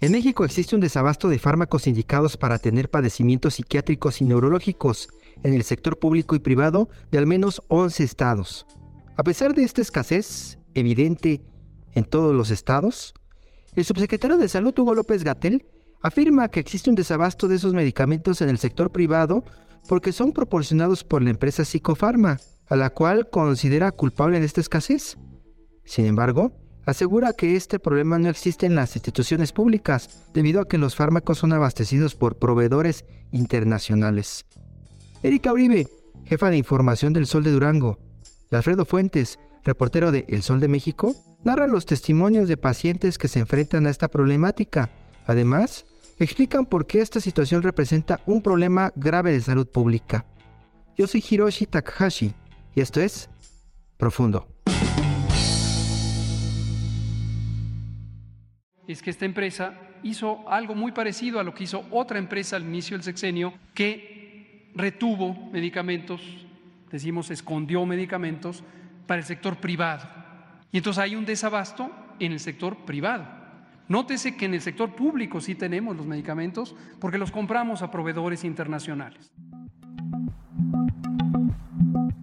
En México existe un desabasto de fármacos indicados para tener padecimientos psiquiátricos y neurológicos en el sector público y privado de al menos 11 estados. A pesar de esta escasez evidente en todos los estados, el subsecretario de Salud Hugo López Gatel afirma que existe un desabasto de esos medicamentos en el sector privado porque son proporcionados por la empresa Psicofarma, a la cual considera culpable de esta escasez. Sin embargo, asegura que este problema no existe en las instituciones públicas, debido a que los fármacos son abastecidos por proveedores internacionales. Erika Uribe, jefa de información del Sol de Durango, y Alfredo Fuentes, reportero de El Sol de México, narra los testimonios de pacientes que se enfrentan a esta problemática. Además, explican por qué esta situación representa un problema grave de salud pública. Yo soy Hiroshi Takahashi y esto es Profundo. Es que esta empresa hizo algo muy parecido a lo que hizo otra empresa al inicio del sexenio, que retuvo medicamentos, decimos escondió medicamentos para el sector privado. Y entonces hay un desabasto en el sector privado. Nótese que en el sector público sí tenemos los medicamentos porque los compramos a proveedores internacionales.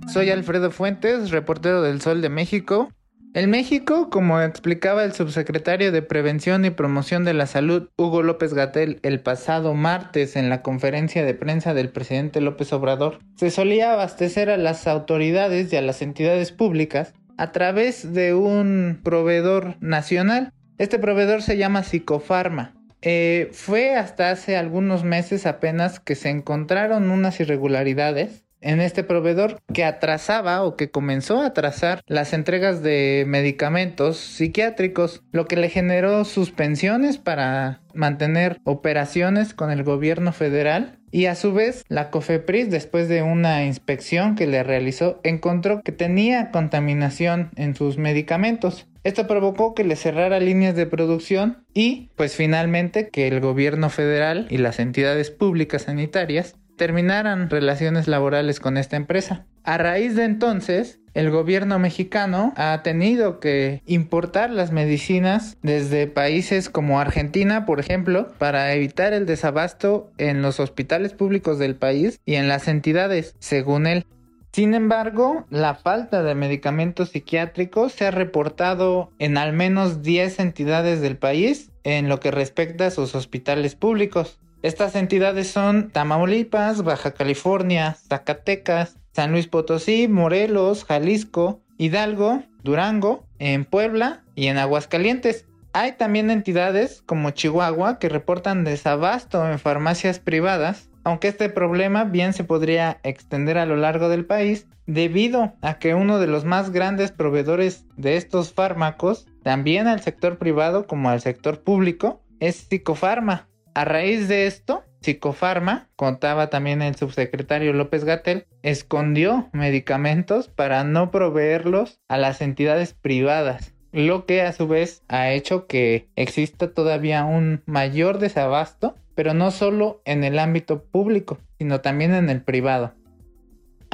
Soy Alfredo Fuentes, reportero del Sol de México. En México, como explicaba el subsecretario de Prevención y Promoción de la Salud, Hugo López Gatel, el pasado martes en la conferencia de prensa del presidente López Obrador, se solía abastecer a las autoridades y a las entidades públicas a través de un proveedor nacional. Este proveedor se llama Psicofarma. Eh, fue hasta hace algunos meses apenas que se encontraron unas irregularidades en este proveedor que atrasaba o que comenzó a atrasar las entregas de medicamentos psiquiátricos, lo que le generó suspensiones para mantener operaciones con el gobierno federal y a su vez la COFEPRIS después de una inspección que le realizó encontró que tenía contaminación en sus medicamentos. Esto provocó que le cerrara líneas de producción y pues finalmente que el gobierno federal y las entidades públicas sanitarias terminaran relaciones laborales con esta empresa. A raíz de entonces, el gobierno mexicano ha tenido que importar las medicinas desde países como Argentina, por ejemplo, para evitar el desabasto en los hospitales públicos del país y en las entidades, según él. Sin embargo, la falta de medicamentos psiquiátricos se ha reportado en al menos 10 entidades del país en lo que respecta a sus hospitales públicos. Estas entidades son Tamaulipas, Baja California, Zacatecas, San Luis Potosí, Morelos, Jalisco, Hidalgo, Durango, en Puebla y en Aguascalientes. Hay también entidades como Chihuahua que reportan desabasto en farmacias privadas, aunque este problema bien se podría extender a lo largo del país debido a que uno de los más grandes proveedores de estos fármacos, también al sector privado como al sector público, es Psicofarma, a raíz de esto, Psicofarma, contaba también el subsecretario López Gatel, escondió medicamentos para no proveerlos a las entidades privadas, lo que a su vez ha hecho que exista todavía un mayor desabasto, pero no solo en el ámbito público, sino también en el privado.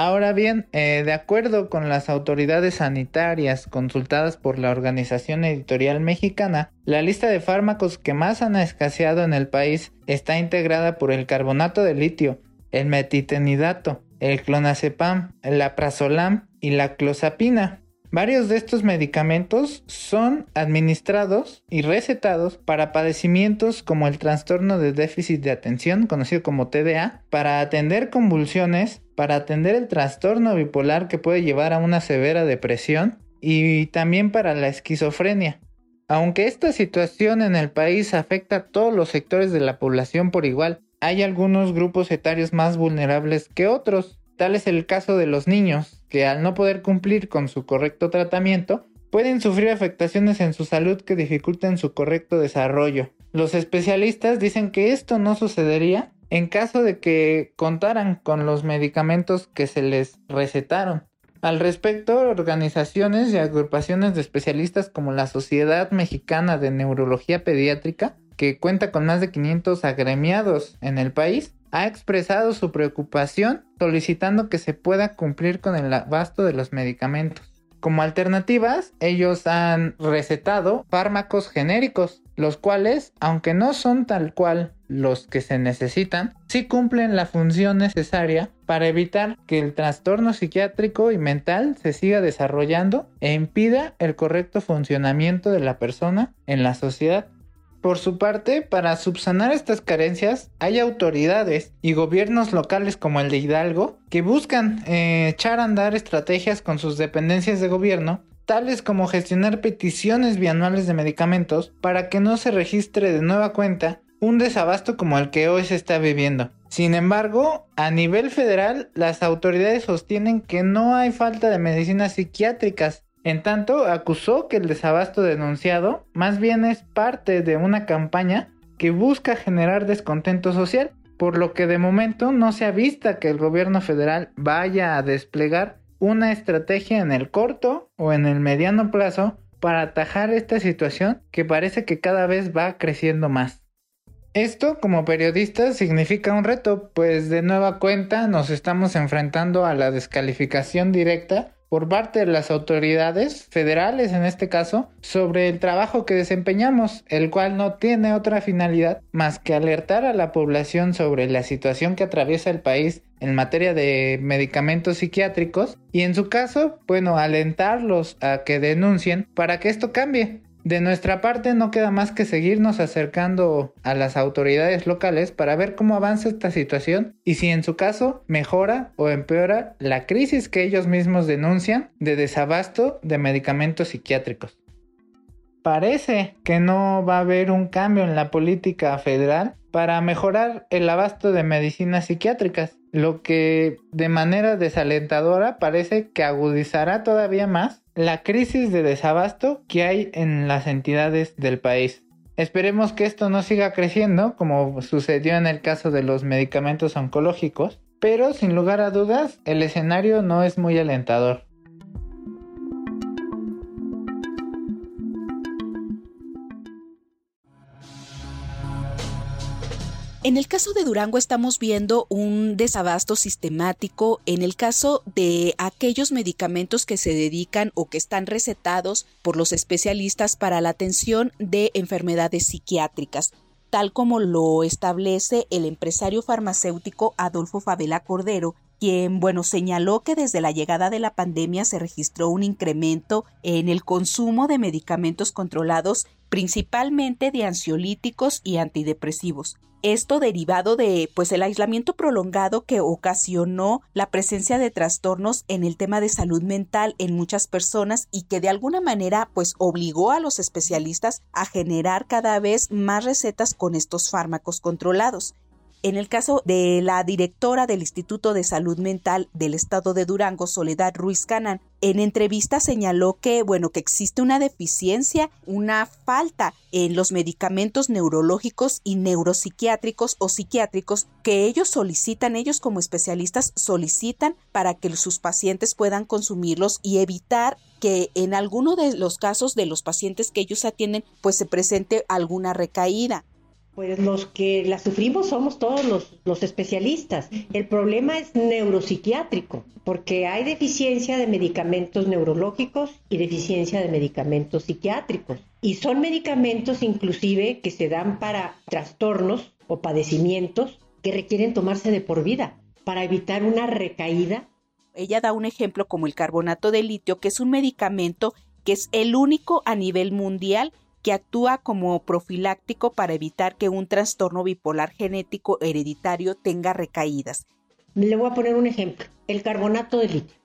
Ahora bien, eh, de acuerdo con las autoridades sanitarias consultadas por la Organización Editorial Mexicana, la lista de fármacos que más han escaseado en el país está integrada por el carbonato de litio, el metitenidato, el clonazepam, el aprazolam y la clozapina. Varios de estos medicamentos son administrados y recetados para padecimientos como el trastorno de déficit de atención, conocido como TDA, para atender convulsiones, para atender el trastorno bipolar que puede llevar a una severa depresión y también para la esquizofrenia. Aunque esta situación en el país afecta a todos los sectores de la población por igual, hay algunos grupos etarios más vulnerables que otros. Tal es el caso de los niños, que al no poder cumplir con su correcto tratamiento, pueden sufrir afectaciones en su salud que dificulten su correcto desarrollo. Los especialistas dicen que esto no sucedería en caso de que contaran con los medicamentos que se les recetaron. Al respecto, organizaciones y agrupaciones de especialistas como la Sociedad Mexicana de Neurología Pediátrica, que cuenta con más de 500 agremiados en el país, ha expresado su preocupación solicitando que se pueda cumplir con el abasto de los medicamentos. Como alternativas, ellos han recetado fármacos genéricos, los cuales, aunque no son tal cual los que se necesitan, sí cumplen la función necesaria para evitar que el trastorno psiquiátrico y mental se siga desarrollando e impida el correcto funcionamiento de la persona en la sociedad. Por su parte, para subsanar estas carencias, hay autoridades y gobiernos locales como el de Hidalgo que buscan eh, echar a andar estrategias con sus dependencias de gobierno, tales como gestionar peticiones bianuales de medicamentos para que no se registre de nueva cuenta un desabasto como el que hoy se está viviendo. Sin embargo, a nivel federal, las autoridades sostienen que no hay falta de medicinas psiquiátricas en tanto, acusó que el desabasto denunciado más bien es parte de una campaña que busca generar descontento social, por lo que de momento no se ha visto que el gobierno federal vaya a desplegar una estrategia en el corto o en el mediano plazo para atajar esta situación que parece que cada vez va creciendo más. Esto como periodistas significa un reto, pues de nueva cuenta nos estamos enfrentando a la descalificación directa por parte de las autoridades federales en este caso sobre el trabajo que desempeñamos, el cual no tiene otra finalidad más que alertar a la población sobre la situación que atraviesa el país en materia de medicamentos psiquiátricos y en su caso, bueno, alentarlos a que denuncien para que esto cambie. De nuestra parte no queda más que seguirnos acercando a las autoridades locales para ver cómo avanza esta situación y si en su caso mejora o empeora la crisis que ellos mismos denuncian de desabasto de medicamentos psiquiátricos. Parece que no va a haber un cambio en la política federal para mejorar el abasto de medicinas psiquiátricas, lo que de manera desalentadora parece que agudizará todavía más la crisis de desabasto que hay en las entidades del país. Esperemos que esto no siga creciendo como sucedió en el caso de los medicamentos oncológicos, pero sin lugar a dudas el escenario no es muy alentador. En el caso de Durango estamos viendo un desabasto sistemático en el caso de aquellos medicamentos que se dedican o que están recetados por los especialistas para la atención de enfermedades psiquiátricas tal como lo establece el empresario farmacéutico Adolfo Favela Cordero, quien, bueno, señaló que desde la llegada de la pandemia se registró un incremento en el consumo de medicamentos controlados, principalmente de ansiolíticos y antidepresivos. Esto derivado de pues el aislamiento prolongado que ocasionó la presencia de trastornos en el tema de salud mental en muchas personas y que de alguna manera pues obligó a los especialistas a generar cada vez más recetas con estos fármacos controlados. En el caso de la directora del Instituto de Salud Mental del Estado de Durango, Soledad Ruiz Canán, en entrevista señaló que, bueno, que existe una deficiencia, una falta en los medicamentos neurológicos y neuropsiquiátricos o psiquiátricos que ellos solicitan, ellos como especialistas solicitan para que sus pacientes puedan consumirlos y evitar que en alguno de los casos de los pacientes que ellos atienden pues se presente alguna recaída. Pues los que la sufrimos somos todos los, especialistas. El problema es neuropsiquiátrico, porque hay deficiencia de medicamentos neurológicos y deficiencia de medicamentos psiquiátricos. Y son medicamentos inclusive que se dan para trastornos o padecimientos que requieren tomarse de por vida para evitar una recaída. Ella da un ejemplo como el carbonato de litio, que es un medicamento que es el único a nivel mundial que actúa como profiláctico para evitar que un trastorno bipolar genético hereditario tenga recaídas. Le voy a poner un ejemplo, el carbonato de litio.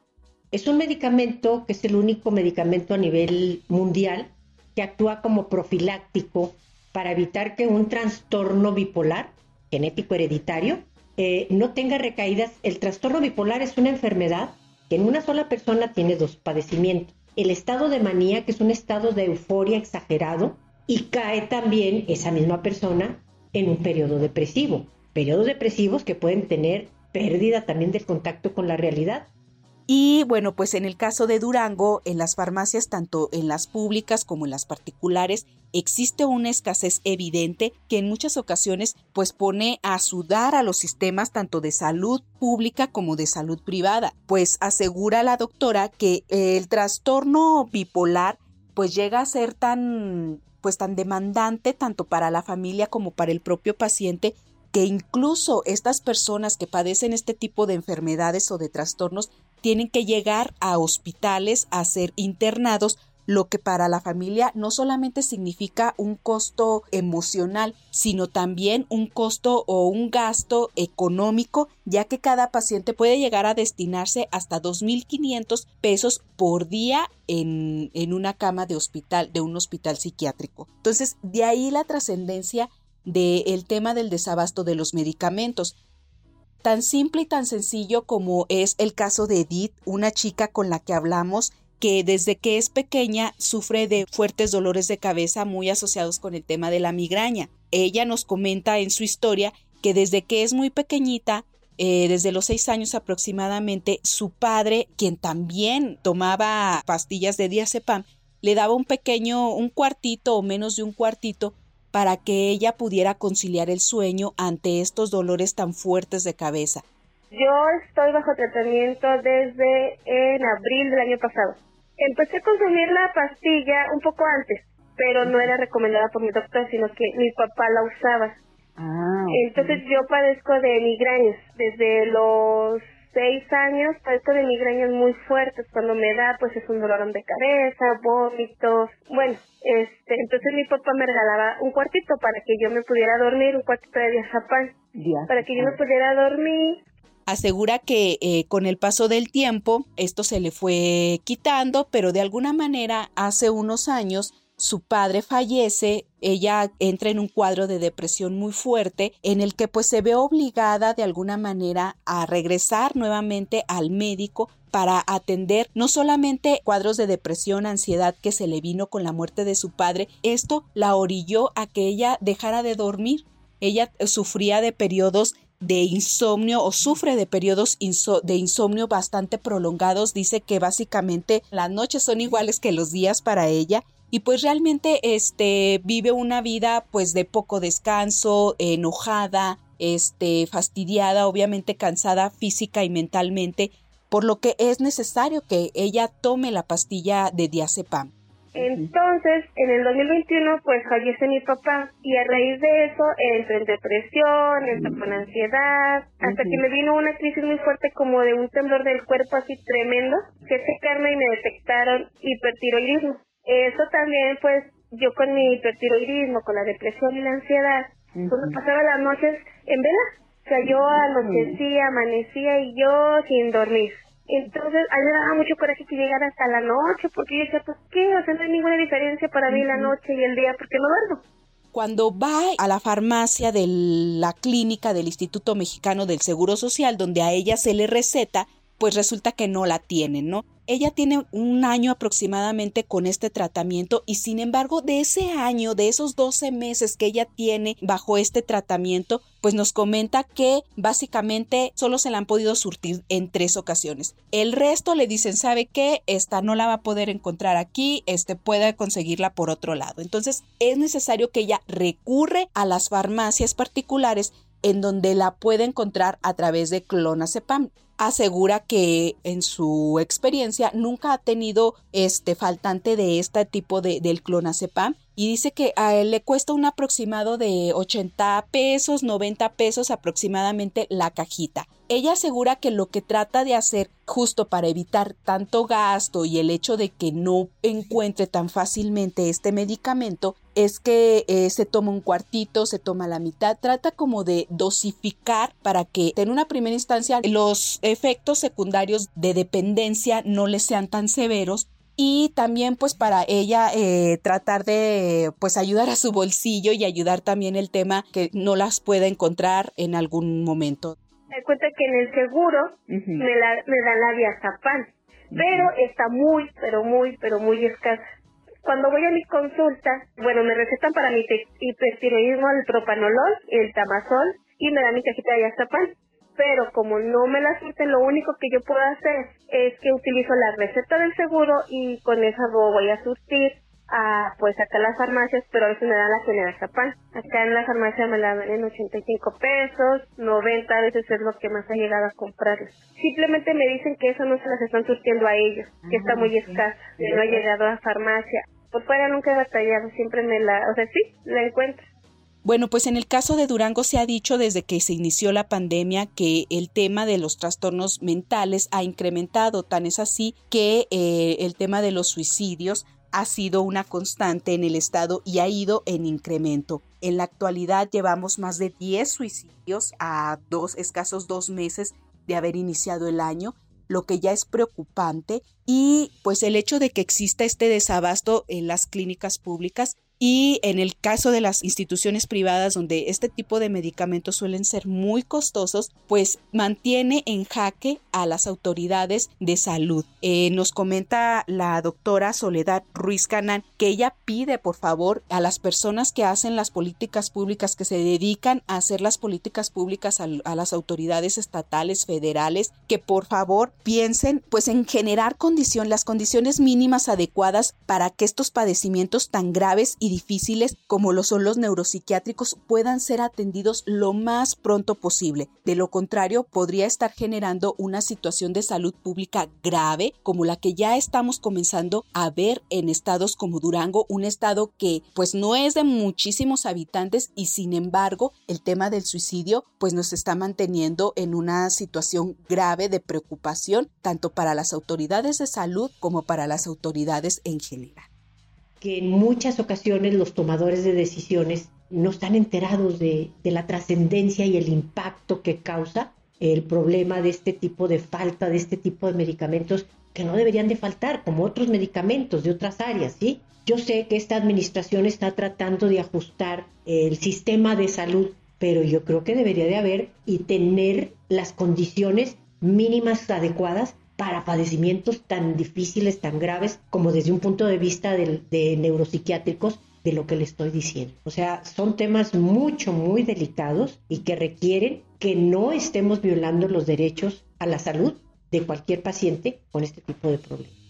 Es un medicamento que es el único medicamento a nivel mundial que actúa como profiláctico para evitar que un trastorno bipolar genético hereditario eh, no tenga recaídas. El trastorno bipolar es una enfermedad que en una sola persona tiene dos padecimientos. El estado de manía, que es un estado de euforia exagerado, y cae también esa misma persona en un periodo depresivo. Periodos depresivos que pueden tener pérdida también del contacto con la realidad. Y bueno, pues en el caso de Durango, en las farmacias, tanto en las públicas como en las particulares, existe una escasez evidente que en muchas ocasiones pues pone a sudar a los sistemas tanto de salud pública como de salud privada, pues asegura la doctora que el trastorno bipolar pues llega a ser tan pues tan demandante tanto para la familia como para el propio paciente que incluso estas personas que padecen este tipo de enfermedades o de trastornos tienen que llegar a hospitales a ser internados lo que para la familia no solamente significa un costo emocional, sino también un costo o un gasto económico, ya que cada paciente puede llegar a destinarse hasta 2.500 pesos por día en, en una cama de hospital, de un hospital psiquiátrico. Entonces, de ahí la trascendencia del tema del desabasto de los medicamentos tan simple y tan sencillo como es el caso de Edith, una chica con la que hablamos que desde que es pequeña sufre de fuertes dolores de cabeza muy asociados con el tema de la migraña. Ella nos comenta en su historia que desde que es muy pequeñita, eh, desde los seis años aproximadamente, su padre, quien también tomaba pastillas de diazepam, le daba un pequeño, un cuartito o menos de un cuartito para que ella pudiera conciliar el sueño ante estos dolores tan fuertes de cabeza. Yo estoy bajo tratamiento desde en abril del año pasado. Empecé a consumir la pastilla un poco antes, pero no era recomendada por mi doctor, sino que mi papá la usaba. Ah, Entonces yo padezco de migrañas desde los seis años padezco de migrañas muy fuertes. Cuando me da, pues es un dolor de cabeza, vómitos. Bueno, este, entonces mi papá me regalaba un cuartito para que yo me pudiera dormir, un cuartito de diazapán, para que yo me pudiera dormir. Asegura que eh, con el paso del tiempo esto se le fue quitando, pero de alguna manera hace unos años su padre fallece, ella entra en un cuadro de depresión muy fuerte en el que pues se ve obligada de alguna manera a regresar nuevamente al médico para atender no solamente cuadros de depresión, ansiedad que se le vino con la muerte de su padre, esto la orilló a que ella dejara de dormir. Ella sufría de periodos de insomnio o sufre de periodos de insomnio bastante prolongados. Dice que básicamente las noches son iguales que los días para ella y pues realmente este vive una vida pues de poco descanso, enojada, este fastidiada, obviamente cansada física y mentalmente, por lo que es necesario que ella tome la pastilla de diazepam. Entonces, en el 2021, pues fallece mi papá y a raíz de eso entré en depresión, entré con ansiedad, hasta que me vino una crisis muy fuerte como de un temblor del cuerpo así tremendo, que se y me detectaron hipertiroidismo. Eso también, pues, yo con mi hipertiroidismo, con la depresión y la ansiedad, pues me pasaba las noches en vela. O sea, yo anochecía, amanecía y yo sin dormir. Entonces, a mí me daba mucho coraje que llegara hasta la noche, porque yo decía, pues, ¿qué? O sea, no hay ninguna diferencia para mí la noche y el día, porque no duermo. Cuando va a la farmacia de la clínica del Instituto Mexicano del Seguro Social, donde a ella se le receta, pues resulta que no la tienen, ¿no? Ella tiene un año aproximadamente con este tratamiento y sin embargo de ese año, de esos 12 meses que ella tiene bajo este tratamiento, pues nos comenta que básicamente solo se la han podido surtir en tres ocasiones. El resto le dicen, ¿sabe qué? Esta no la va a poder encontrar aquí, este puede conseguirla por otro lado. Entonces es necesario que ella recurre a las farmacias particulares en donde la puede encontrar a través de clonazepam asegura que en su experiencia nunca ha tenido este faltante de este tipo de, del clonazepam y dice que a él le cuesta un aproximado de 80 pesos, 90 pesos aproximadamente la cajita. Ella asegura que lo que trata de hacer justo para evitar tanto gasto y el hecho de que no encuentre tan fácilmente este medicamento es que eh, se toma un cuartito, se toma la mitad, trata como de dosificar para que en una primera instancia los efectos secundarios de dependencia no le sean tan severos y también pues para ella eh, tratar de pues ayudar a su bolsillo y ayudar también el tema que no las pueda encontrar en algún momento. Me cuenta que en el seguro me, la, me dan la diazapam, pero está muy, pero muy, pero muy escasa. Cuando voy a mi consulta, bueno, me recetan para mi hipertiroidismo el propanolol, el tamazol y me dan mi cajita de diazapam. Pero como no me la surten, lo único que yo puedo hacer es que utilizo la receta del seguro y con esa voy a surtir a pues acá las farmacias, pero a veces me dan la generazapam. Acá en la farmacia me la dan en 85 pesos, 90 a veces es lo que más ha llegado a comprar. Simplemente me dicen que eso no se las están surtiendo a ellos, que está muy escasa, que no ha llegado a farmacia. Por fuera nunca he batallado, siempre me la, o sea, sí, la encuentro. Bueno, pues en el caso de Durango se ha dicho desde que se inició la pandemia que el tema de los trastornos mentales ha incrementado, tan es así que eh, el tema de los suicidios ha sido una constante en el estado y ha ido en incremento. En la actualidad llevamos más de 10 suicidios a dos escasos dos meses de haber iniciado el año, lo que ya es preocupante y pues el hecho de que exista este desabasto en las clínicas públicas y en el caso de las instituciones privadas donde este tipo de medicamentos suelen ser muy costosos, pues mantiene en jaque a las autoridades de salud. Eh, nos comenta la doctora Soledad Ruiz Canán que ella pide por favor a las personas que hacen las políticas públicas, que se dedican a hacer las políticas públicas a, las autoridades estatales, federales, que por favor piensen pues en generar condición, las condiciones mínimas adecuadas para que estos padecimientos tan graves difíciles como lo son los neuropsiquiátricos puedan ser atendidos lo más pronto posible. De lo contrario, podría estar generando una situación de salud pública grave como la que ya estamos comenzando a ver en estados como Durango, un estado que pues no es de muchísimos habitantes y sin embargo el tema del suicidio pues nos está manteniendo en una situación grave de preocupación tanto para las autoridades de salud como para las autoridades en general que en muchas ocasiones los tomadores de decisiones no están enterados de, la trascendencia y el impacto que causa el problema de este tipo de falta, de este tipo de medicamentos que no deberían de faltar, como otros medicamentos de otras áreas, ¿sí? Yo sé que esta administración está tratando de ajustar el sistema de salud, pero yo creo que debería de haber y tener las condiciones mínimas adecuadas para padecimientos tan difíciles, tan graves, como desde un punto de vista de, neuropsiquiátricos, de lo que le estoy diciendo. O sea, son temas mucho, muy delicados y que requieren que no estemos violando los derechos a la salud de cualquier paciente con este tipo de problemas.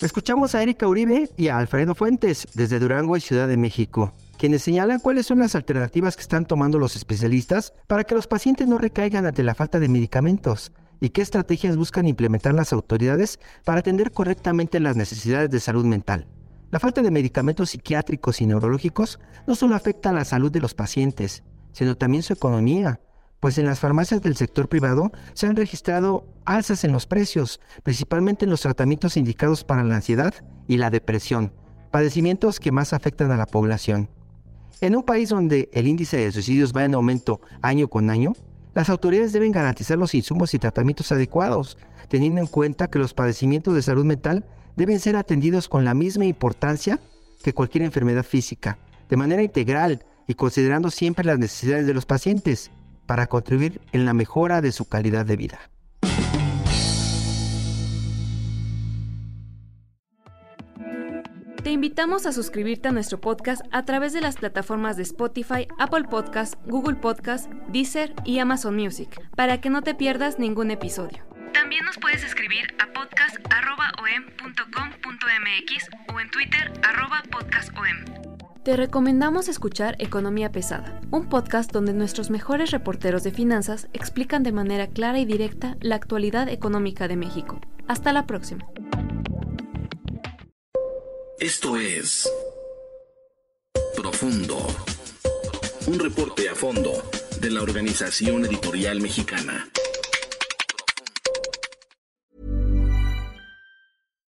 Escuchamos a Erika Uribe y a Alfredo Fuentes desde Durango y Ciudad de México, quienes señalan cuáles son las alternativas que están tomando los especialistas para que los pacientes no recaigan ante la falta de medicamentos y qué estrategias buscan implementar las autoridades para atender correctamente las necesidades de salud mental. La falta de medicamentos psiquiátricos y neurológicos no solo afecta a la salud de los pacientes, sino también su economía, pues en las farmacias del sector privado se han registrado alzas en los precios, principalmente en los tratamientos indicados para la ansiedad y la depresión, padecimientos que más afectan a la población. En un país donde el índice de suicidios va en aumento año con año, las autoridades deben garantizar los insumos y tratamientos adecuados, teniendo en cuenta que los padecimientos de salud mental deben ser atendidos con la misma importancia que cualquier enfermedad física, de manera integral y considerando siempre las necesidades de los pacientes para contribuir en la mejora de su calidad de vida. Te invitamos a suscribirte a nuestro podcast a través de las plataformas de Spotify, Apple Podcast, Google Podcast, Deezer y Amazon Music, para que no te pierdas ningún episodio. También nos puedes escribir a podcast.om.com.mx o en Twitter podcastom. Te recomendamos escuchar Economía Pesada, un podcast donde nuestros mejores reporteros de finanzas explican de manera clara y directa la actualidad económica de México. Hasta la próxima. Esto es Profundo, un reporte a fondo de la Organización Editorial Mexicana.